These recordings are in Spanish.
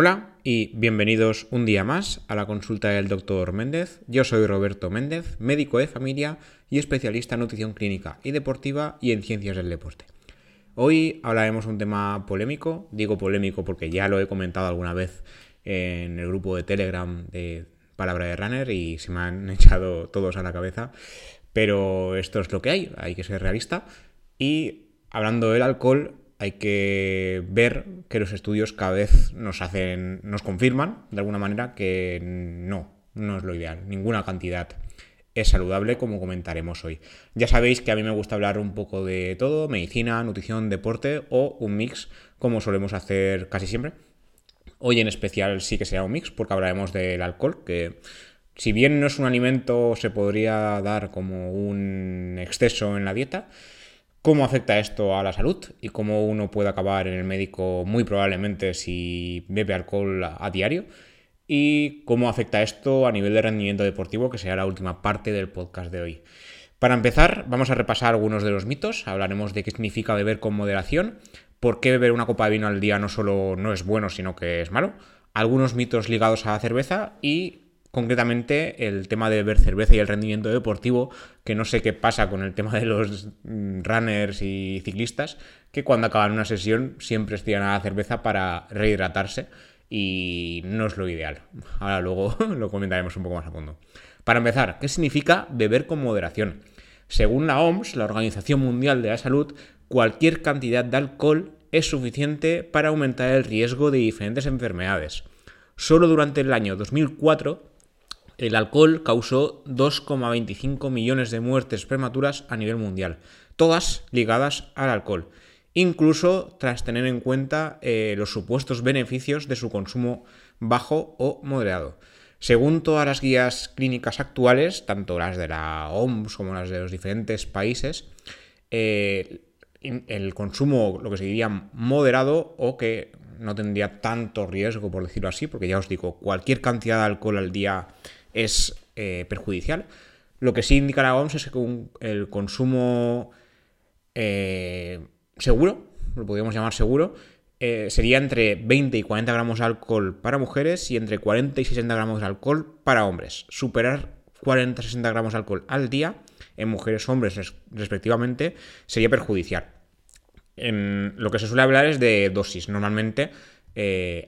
Hola y bienvenidos un día más a la consulta del doctor Méndez. Yo soy Roberto Méndez, médico de familia y especialista en nutrición clínica y deportiva y en ciencias del deporte. Hoy hablaremos un tema polémico, digo polémico porque ya lo he comentado alguna vez en el grupo de Telegram de Palabra de Runner y se me han echado todos a la cabeza, pero esto es lo que hay, hay que ser realista. Y hablando del alcohol, hay que ver que los estudios cada vez nos hacen, nos confirman de alguna manera que no, no es lo ideal. Ninguna cantidad es saludable, como comentaremos hoy. Ya sabéis que a mí me gusta hablar un poco de todo, medicina, nutrición, deporte o un mix, como solemos hacer casi siempre. Hoy en especial sí que será un mix, porque hablaremos del alcohol, que si bien no es un alimento, se podría dar como un exceso en la dieta cómo afecta esto a la salud y cómo uno puede acabar en el médico muy probablemente si bebe alcohol a, diario y cómo afecta esto a nivel de rendimiento deportivo, que será la última parte del podcast de hoy. Para empezar, vamos a repasar algunos de los mitos, hablaremos de qué significa beber con moderación, por qué beber una copa de vino al día no solo no es bueno, sino que es malo, algunos mitos ligados a la cerveza y concretamente el tema de beber cerveza y el rendimiento deportivo, que no sé qué pasa con el tema de los mm, runners y ciclistas, que cuando acaban una sesión siempre estiran a la cerveza para rehidratarse y no es lo ideal. Ahora luego lo comentaremos un poco más a fondo. Para empezar, ¿qué significa beber con moderación? Según la OMS, la Organización Mundial de la Salud, cualquier cantidad de alcohol es suficiente para aumentar el riesgo de diferentes enfermedades. Solo durante el año 2004 el alcohol causó 2,25 millones de muertes prematuras a nivel mundial, todas ligadas al alcohol, incluso tras tener en cuenta eh, los supuestos beneficios de su consumo bajo o moderado. Según todas las guías clínicas actuales, tanto las de la OMS como las de los diferentes países, eh, el consumo, lo que se diría moderado o que no tendría tanto riesgo, por decirlo así, porque ya os digo, cualquier cantidad de alcohol al día es eh, perjudicial. Lo que sí indica la OMS es que el consumo eh, seguro, lo podríamos llamar seguro, eh, sería entre 20 y 40 gramos de alcohol para mujeres y entre 40 y 60 gramos de alcohol para hombres. Superar 40 60 gramos de alcohol al día en mujeres hombres respectivamente sería perjudicial. En lo que se suele hablar es de dosis. Normalmente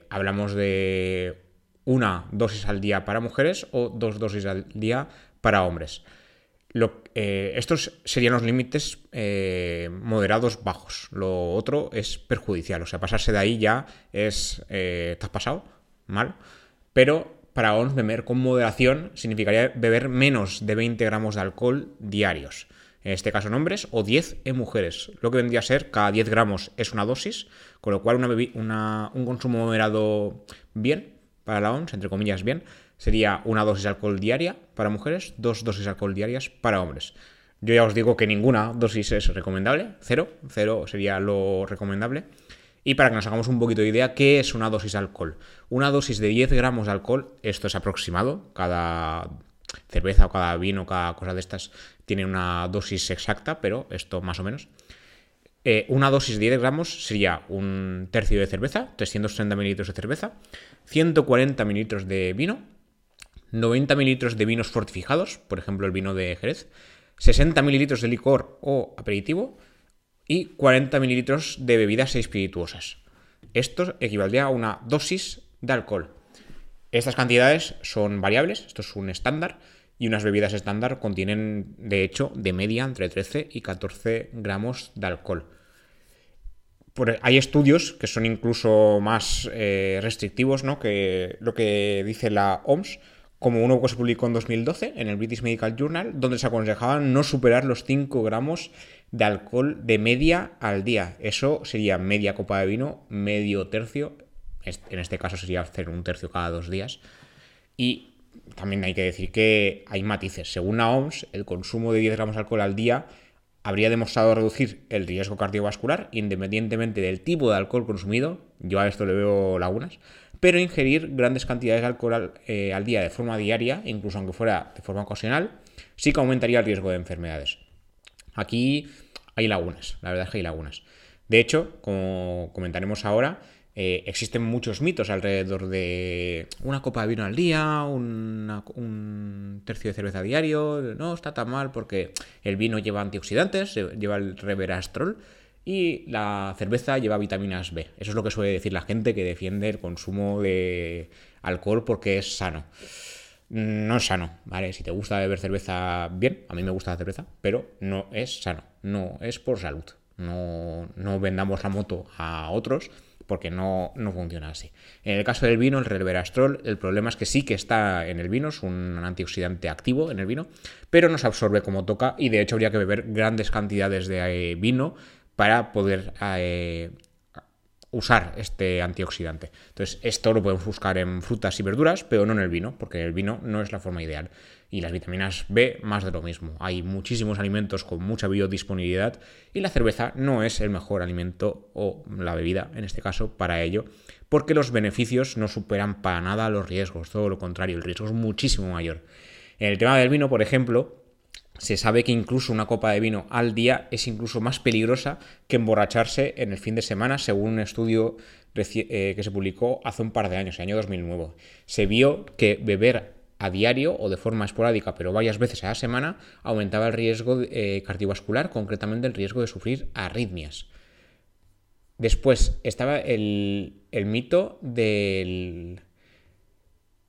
hablamos de una dosis al día para mujeres o dos dosis al día para hombres. Eh, estos serían los límites eh, moderados bajos. Lo otro es perjudicial. O sea, pasarse de ahí ya es. Eh, has pasado mal. Pero para ONS beber con moderación significaría beber menos de 20 gramos de alcohol diarios. En este caso en hombres o 10 en mujeres. Lo que vendría a ser cada 10 gramos es una dosis, con lo cual un consumo moderado bien para la OMS, entre comillas bien, sería una dosis de alcohol diaria para mujeres, dos dosis de alcohol diarias para hombres. Yo ya os digo que ninguna dosis es recomendable, cero, cero sería lo recomendable. Y para que nos hagamos un poquito de idea, ¿qué es una dosis de alcohol? Una dosis de 10 gramos de alcohol, esto es aproximado, cada cerveza o cada vino, cada cosa de estas tiene una dosis exacta, pero esto más o menos. Eh, una dosis de 10 gramos sería un tercio de cerveza, 330 mililitros de cerveza, 140 mililitros de vino, 90 mililitros de vinos fortificados, por ejemplo el vino de Jerez, 60 mililitros de licor o aperitivo y 40 mililitros de bebidas espirituosas. Esto equivaldría a una dosis de alcohol. Estas cantidades son variables, esto es un estándar, y unas bebidas estándar contienen, de hecho, de media entre 13 y 14 gramos de alcohol. Hay estudios que son incluso más eh, restrictivos ¿no? que lo que dice la OMS, como uno que se publicó en 2012 en el British Medical Journal, donde se aconsejaba no superar los 5 gramos de alcohol de media al día. Eso sería media copa de vino, medio tercio, en este caso sería hacer un tercio cada dos días. Y también hay que decir que hay matices. Según la OMS, el consumo de 10 gramos de alcohol al día habría demostrado reducir el riesgo cardiovascular independientemente del tipo de alcohol consumido. Yo a esto le veo lagunas. Pero ingerir grandes cantidades de alcohol al, eh, al día de forma diaria, incluso aunque fuera de forma ocasional, sí que aumentaría el riesgo de enfermedades. Aquí hay lagunas, la verdad es que hay lagunas. De hecho, como comentaremos ahora, eh, existen muchos mitos alrededor de una copa de vino al día, un tercio de cerveza diario. No está tan mal porque el vino lleva antioxidantes, lleva el reverastrol y la cerveza lleva vitaminas B. Eso es lo que suele decir la gente que defiende el consumo de alcohol porque es sano. No es sano, ¿vale? Si te gusta beber cerveza, bien, a mí me gusta la cerveza, pero no es sano, no es por salud. No, no vendamos la moto a otros porque no, no, funciona así. En el caso del vino, el resveratrol, el problema es que sí que está en el vino, es un antioxidante activo en el vino, pero no se absorbe como toca y de hecho habría que beber grandes cantidades de eh, vino para poder eh, usar este antioxidante. Entonces, esto lo podemos buscar en frutas y verduras, pero no en el vino, porque el vino no es la forma ideal. Y las vitaminas B, más de lo mismo. Hay muchísimos alimentos con mucha biodisponibilidad y la cerveza no es el mejor alimento o la bebida, en este caso, para ello, porque los beneficios no superan para nada los riesgos, todo lo contrario, el riesgo es muchísimo mayor. En el tema del vino, por ejemplo, se sabe que incluso una copa de vino al día es incluso más peligrosa que emborracharse en el fin de semana, según un estudio eh, que se publicó hace un par de años, el año 2009. Se vio que beber a diario o de forma esporádica, pero varias veces a la semana, aumentaba el riesgo eh, cardiovascular, concretamente el riesgo de sufrir arritmias. Después estaba el mito del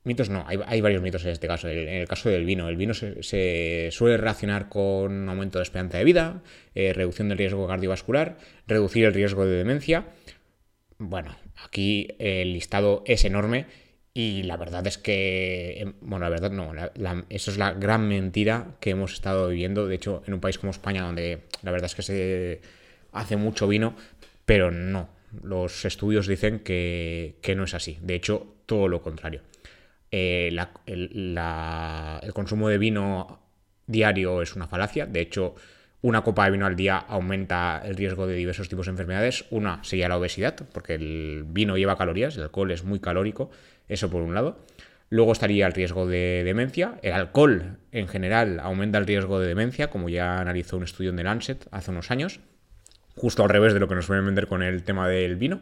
Mitos no, hay, varios mitos en este caso. En el caso del vino, el vino se, suele relacionar con aumento de esperanza de vida, eh, reducción del riesgo cardiovascular, reducir el riesgo de demencia. Bueno, aquí el listado es enorme y la verdad es que, em, bueno, la verdad no, eso es la gran mentira que hemos estado viviendo. De hecho, en un país como España, donde la verdad es que se hace mucho vino, pero no, los estudios dicen que no es así. De hecho, todo lo contrario. Eh, el, consumo de vino diario es una falacia. De hecho, una copa de vino al día aumenta el riesgo de diversos tipos de enfermedades. Una sería la obesidad, porque el vino lleva calorías, el alcohol es muy calórico, eso por un lado. Luego estaría el riesgo de demencia. El alcohol en general aumenta el riesgo de demencia, como ya analizó un estudio en The Lancet hace unos años, justo al revés de lo que nos suelen vender con el tema del vino.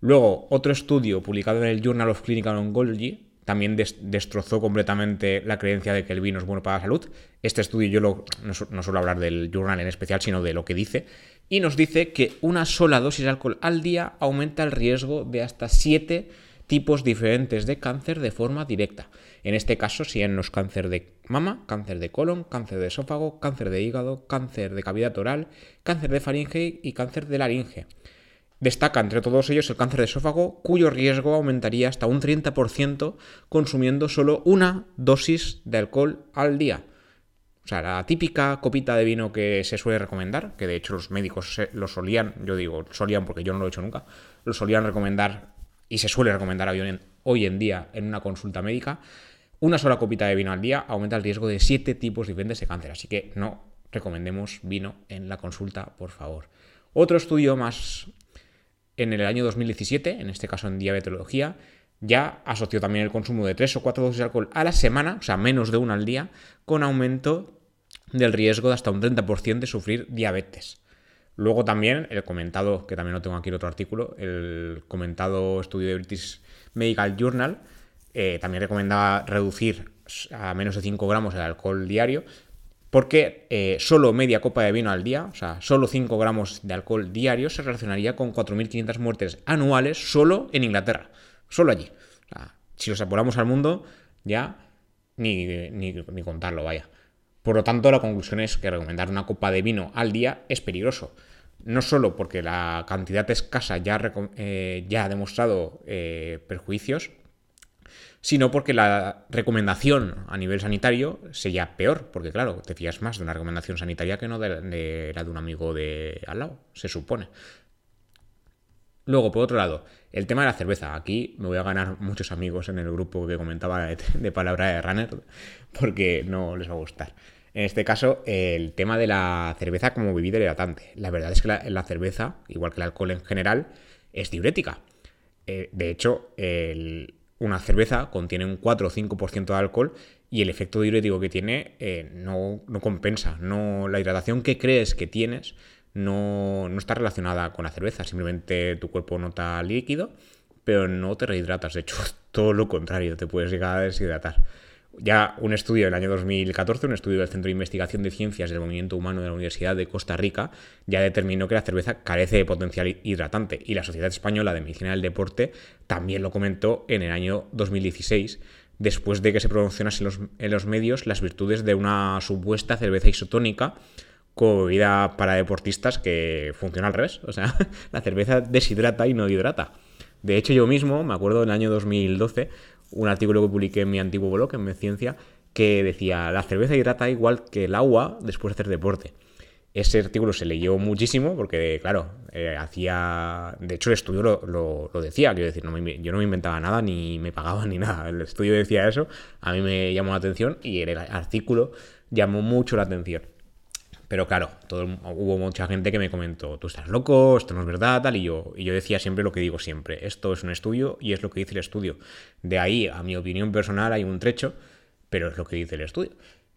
Luego, otro estudio publicado en el Journal of Clinical Oncology también destrozó completamente la creencia de que el vino es bueno para la salud. Este estudio yo no, suelo hablar del journal en especial, sino de lo que dice. Y nos dice que una sola dosis de alcohol al día aumenta el riesgo de hasta 7 tipos diferentes de cáncer de forma directa. En este caso los cáncer de mama, cáncer de colon, cáncer de esófago, cáncer de hígado, cáncer de cavidad oral, cáncer de faringe y cáncer de laringe. Destaca entre todos ellos el cáncer de esófago, cuyo riesgo aumentaría hasta un 30% consumiendo solo una dosis de alcohol al día. O sea, la típica copita de vino que se suele recomendar, que de hecho los médicos lo solían, yo digo solían porque yo no lo he hecho nunca, lo solían recomendar y se suele recomendar hoy en día en una consulta médica, una sola copita de vino al día aumenta el riesgo de 7 tipos diferentes de cáncer. Así que no recomendemos vino en la consulta, por favor. Otro estudio más en el año 2017, en este caso en diabetología, ya asoció también el consumo de 3 o 4 dosis de alcohol a la semana, o sea, menos de una al día, con aumento del riesgo de hasta un 30% de sufrir diabetes. Luego también el comentado, que también lo tengo aquí en otro artículo, el comentado estudio de British Medical Journal, eh, también recomendaba reducir a menos de 5 gramos el alcohol diario, porque eh, solo media copa de vino al día, o sea, solo 5 gramos de alcohol diario, se relacionaría con 4.500 muertes anuales solo en Inglaterra, solo allí. O sea, si los apuramos al mundo, ya ni, ni, contarlo, vaya. Por lo tanto, la conclusión es que recomendar una copa de vino al día es peligroso. No solo porque la cantidad escasa ya, eh, ya ha demostrado eh, perjuicios, sino porque la recomendación a nivel sanitario sería peor, porque claro, te fías más de una recomendación sanitaria que no de, la de un amigo de al lado, se supone. Luego, por otro lado, el tema de la cerveza. Aquí me voy a ganar muchos amigos en el grupo que comentaba de, palabra de runner, porque no les va a gustar. En este caso, el tema de la cerveza como bebida hidratante. La verdad es que la, cerveza, igual que el alcohol en general, es diurética. Eh, de hecho, el, una cerveza contiene un 4 o 5% de alcohol y el efecto diurético que tiene eh, no, compensa. No, la hidratación que crees que tienes no, no está relacionada con la cerveza, simplemente tu cuerpo nota líquido, pero no te rehidratas, de hecho, todo lo contrario, te puedes llegar a deshidratar. Ya un estudio del año 2014, un estudio del Centro de Investigación de Ciencias del Movimiento Humano de la Universidad de Costa Rica, ya determinó que la cerveza carece de potencial hidratante y la Sociedad Española de Medicina del Deporte también lo comentó en el año 2016, después de que se promocionase en los, medios las virtudes de una supuesta cerveza isotónica como bebida para deportistas que funciona al revés. O sea, la cerveza deshidrata y no hidrata. De hecho, yo mismo, me acuerdo del año 2012, un artículo que publiqué en mi antiguo blog, en mi ciencia, que decía, la cerveza hidrata igual que el agua después de hacer deporte. Ese artículo se leyó muchísimo porque, claro, eh, hacía... De hecho, el estudio lo, decía, quiero decir, yo no me inventaba nada ni me pagaban ni nada. El estudio decía eso, a mí me llamó la atención y el artículo llamó mucho la atención. Pero claro, todo, hubo mucha gente que me comentó, tú estás loco, esto no es verdad, tal, y yo, y yo decía siempre lo que digo siempre, esto es un estudio y es lo que dice el estudio. De ahí, a mi opinión personal, hay un trecho, pero es lo que dice el estudio.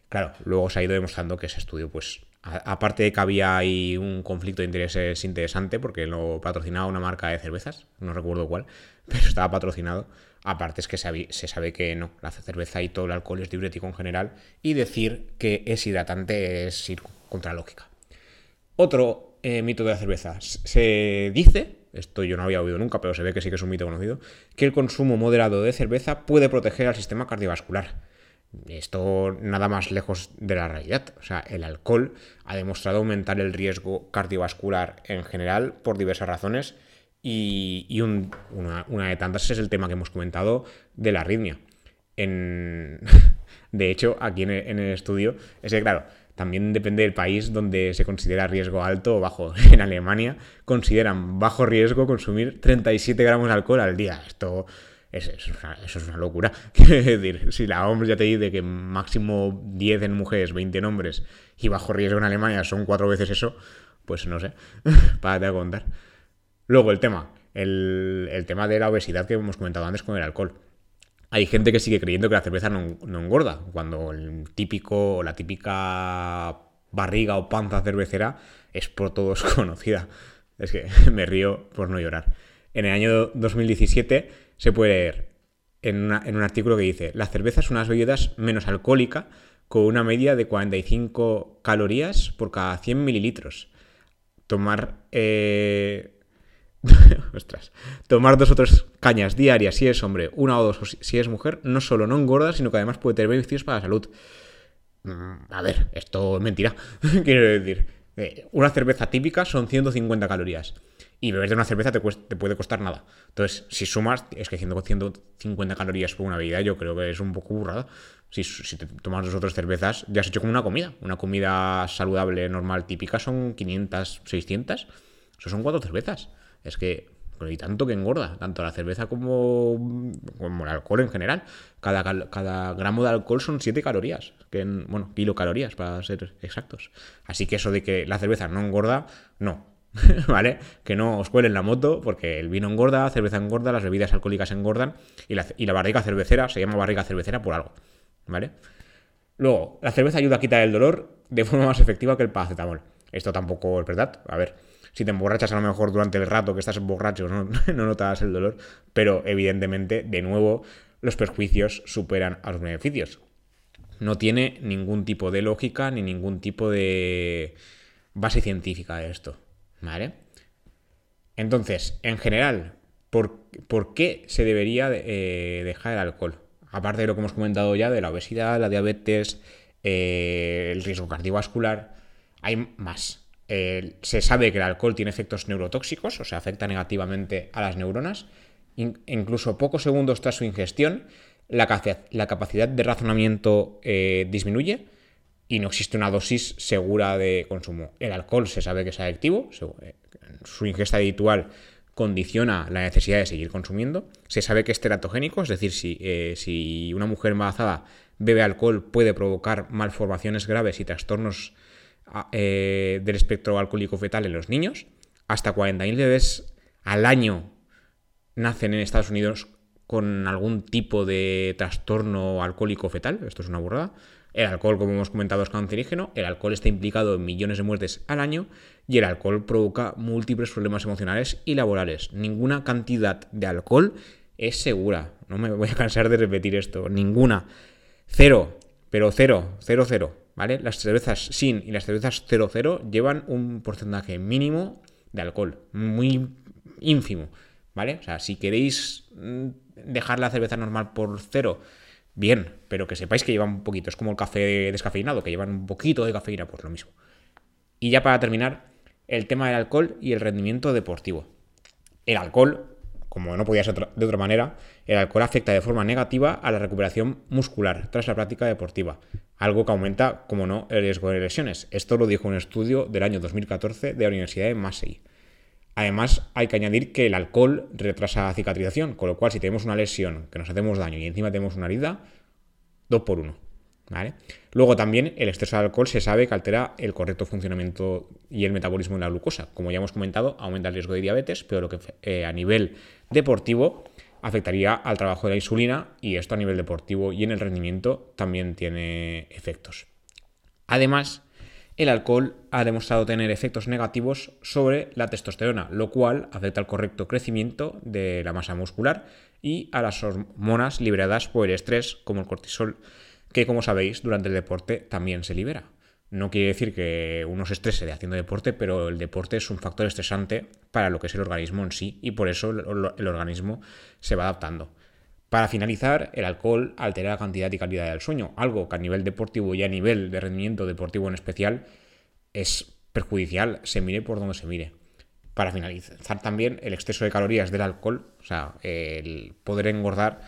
Claro, luego se ha ido demostrando que ese estudio, pues, aparte de que había ahí un conflicto de intereses interesante, porque lo patrocinaba una marca de cervezas, no recuerdo cuál, pero estaba patrocinado. Aparte es que se, se sabe que no, la cerveza y todo el alcohol es diurético en general, y decir que es hidratante es ir contra la lógica. Otro eh, mito de la cerveza. Se dice, esto yo no había oído nunca, pero se ve que sí que es un mito conocido, que el consumo moderado de cerveza puede proteger al sistema cardiovascular. Esto nada más lejos de la realidad. O sea, el alcohol ha demostrado aumentar el riesgo cardiovascular en general por diversas razones y, una, de tantas es el tema que hemos comentado de la arritmia. De hecho, aquí en el, estudio, es que claro, también depende del país donde se considera riesgo alto o bajo. En Alemania consideran bajo riesgo consumir 37 gramos de alcohol al día. Esto es, eso es una locura. Quiero decir, si la OMS ya te dice que máximo 10 en mujeres, 20 en hombres y bajo riesgo en Alemania son cuatro veces eso, pues no sé, para a contar. Luego el tema, el, el tema de la obesidad que hemos comentado antes con el alcohol. Hay gente que sigue creyendo que la cerveza no, engorda, cuando el típico o la típica barriga o panza cervecera es por todos conocida. Es que me río por no llorar. En el año 2017 se puede leer en, un artículo que dice, la cerveza es una bebidas menos alcohólica con una media de 45 calorías por cada 100 mililitros. Tomar eh, Ostras. Tomar dos o tres cañas diarias si es hombre, una o dos si es mujer, no solo no engorda, sino que además puede tener beneficios para la salud. Mm, a ver, esto es mentira. Quiero decir, eh, una cerveza típica son 150 calorías. Y beber de una cerveza te, puede costar nada. Entonces, si sumas, es que 150 calorías por una bebida yo creo que es un poco burrada. Si, si te tomas dos o tres cervezas, ya has hecho como una comida. Una comida saludable, normal, típica son 500, 600. Eso son cuatro cervezas. Es que y tanto que engorda, tanto la cerveza como, el alcohol en general. Cada, cada gramo de alcohol son 7 calorías, que bueno, kilocalorías para ser exactos. Así que eso de que la cerveza no engorda, no. ¿Vale? Que no os cuelen la moto, porque el vino engorda, la cerveza engorda, las bebidas alcohólicas engordan y la, y la barriga cervecera se llama barriga cervecera por algo. ¿Vale? Luego, la cerveza ayuda a quitar el dolor de forma más efectiva que el paracetamol. Esto tampoco es verdad. A ver, si te emborrachas a lo mejor durante el rato que estás borracho no, no notas el dolor, pero evidentemente, de nuevo, los perjuicios superan a los beneficios. No tiene ningún tipo de lógica ni ningún tipo de base científica de esto. ¿Vale? Entonces, en general, ¿por, qué se debería eh, dejar el alcohol? Aparte de lo que hemos comentado ya de la obesidad, la diabetes, eh, el riesgo cardiovascular, hay más. Eh, se sabe que el alcohol tiene efectos neurotóxicos, o sea, afecta negativamente a las neuronas. incluso pocos segundos tras su ingestión, la, capacidad de razonamiento eh, disminuye y no existe una dosis segura de consumo. El alcohol se sabe que es adictivo, eh, su ingesta habitual condiciona la necesidad de seguir consumiendo. Se sabe que es teratogénico, es decir, si, si una mujer embarazada bebe alcohol puede provocar malformaciones graves y trastornos eh, del espectro alcohólico fetal en los niños. Hasta 40.000 bebés al año nacen en Estados Unidos con algún tipo de trastorno alcohólico fetal. Esto es una burrada. El alcohol, como hemos comentado, es cancerígeno, el alcohol está implicado en millones de muertes al año y el alcohol provoca múltiples problemas emocionales y laborales. Ninguna cantidad de alcohol es segura. No me voy a cansar de repetir esto. Ninguna. Cero. Pero cero. Cero, cero. ¿Vale? Las cervezas sin y las cervezas cero, cero llevan un porcentaje mínimo de alcohol. Muy ínfimo. ¿Vale? O sea, si queréis mm, dejar la cerveza normal por cero bien, pero que sepáis que llevan un poquito, es como el café descafeinado, que llevan un poquito de cafeína, pues lo mismo. Y ya para terminar, el tema del alcohol y el rendimiento deportivo. El alcohol, como no podía ser de otra manera, el alcohol afecta de forma negativa a la recuperación muscular tras la práctica deportiva, algo que aumenta, como no, el riesgo de lesiones. Esto lo dijo un estudio del año 2014 de la Universidad de Massey. Además, hay que añadir que el alcohol retrasa la cicatrización, con lo cual si tenemos una lesión, que nos hacemos daño y encima tenemos una herida, dos por uno. Luego también el exceso de alcohol se sabe que altera el correcto funcionamiento y el metabolismo de la glucosa. Como ya hemos comentado, aumenta el riesgo de diabetes, pero lo que eh, a nivel deportivo afectaría al trabajo de la insulina y esto a nivel deportivo y en el rendimiento también tiene efectos. Además, el alcohol ha demostrado tener efectos negativos sobre la testosterona, lo cual afecta al correcto crecimiento de la masa muscular y a las hormonas liberadas por el estrés, como el cortisol, que como sabéis durante el deporte también se libera. No quiere decir que uno se estrese de haciendo deporte, pero el deporte es un factor estresante para lo que es el organismo en sí y por eso el organismo se va adaptando. Para finalizar, el alcohol altera la cantidad y calidad del sueño, algo que a nivel deportivo y a nivel de rendimiento deportivo en especial es perjudicial, se mire por donde se mire. Para finalizar también, el exceso de calorías del alcohol, o sea, el poder engordar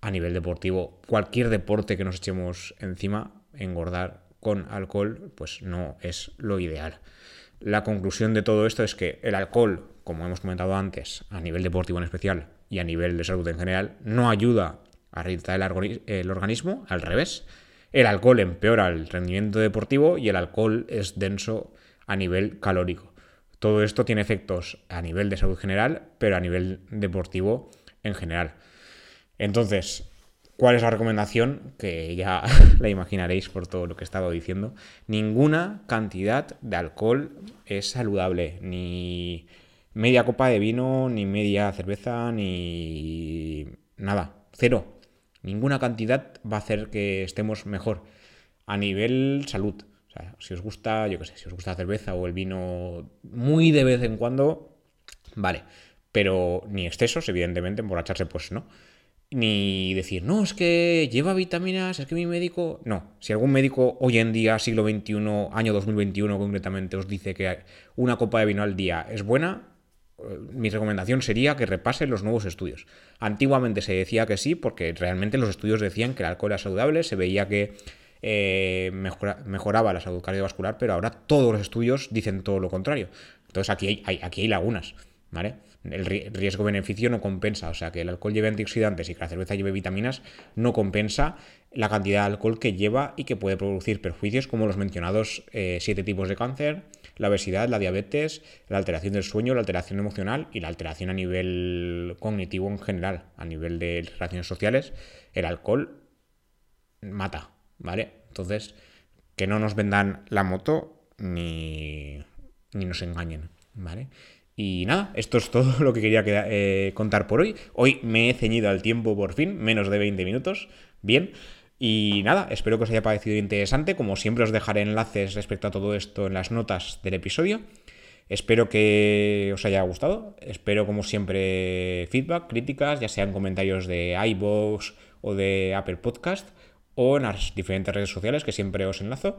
a nivel deportivo, cualquier deporte que nos echemos encima, engordar con alcohol, pues no es lo ideal. La conclusión de todo esto es que el alcohol, como hemos comentado antes, a nivel deportivo en especial, y a nivel de salud en general, no ayuda a rehabilitar el, organismo, al revés. El alcohol empeora el rendimiento deportivo y el alcohol es denso a nivel calórico. Todo esto tiene efectos a nivel de salud general, pero a nivel deportivo en general. Entonces, ¿cuál es la recomendación? Que ya la imaginaréis por todo lo que he estado diciendo. Ninguna cantidad de alcohol es saludable, ni media copa de vino, ni media cerveza, ni nada, cero. Ninguna cantidad va a hacer que estemos mejor a nivel salud. O sea, si os gusta, yo qué sé, si os gusta la cerveza o el vino muy de vez en cuando, vale. Pero ni excesos, evidentemente, emborracharse, pues no. Ni decir, no, es que lleva vitaminas, es que mi médico. No, si algún médico hoy en día, siglo XXI, año 2021 concretamente, os dice que una copa de vino al día es buena, mi recomendación sería que repase los nuevos estudios. Antiguamente se decía que sí, porque realmente los estudios decían que el alcohol era saludable, se veía que eh, mejoraba la salud cardiovascular, pero ahora todos los estudios dicen todo lo contrario. Entonces aquí hay, aquí hay lagunas, ¿vale? El riesgo-beneficio no compensa, o sea, que el alcohol lleve antioxidantes y que la cerveza lleve vitaminas no compensa la cantidad de alcohol que lleva y que puede producir perjuicios como los mencionados eh, siete tipos de cáncer, la obesidad, la diabetes, la alteración del sueño, la alteración emocional y la alteración a nivel cognitivo en general, a nivel de relaciones sociales, el alcohol mata, ¿vale? Entonces, que no nos vendan la moto ni, ni nos engañen, ¿vale? Y nada, esto es todo lo que quería eh, contar por hoy. Hoy me he ceñido al tiempo por fin, menos de 20 minutos. Bien. Y nada, espero que os haya parecido interesante. Como siempre os dejaré enlaces respecto a todo esto en las notas del episodio. Espero que os haya gustado. Espero como siempre feedback, críticas, ya sean comentarios de iVoox o de Apple Podcast o en las diferentes redes sociales que siempre os enlazo.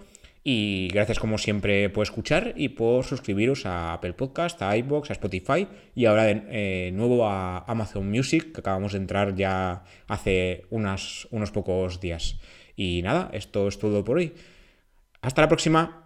Y gracias como siempre por escuchar y por suscribiros a Apple Podcast, a iBox, a Spotify y ahora de eh, nuevo a Amazon Music, que acabamos de entrar ya hace unos pocos días. Y nada, esto es todo por hoy. Hasta la próxima.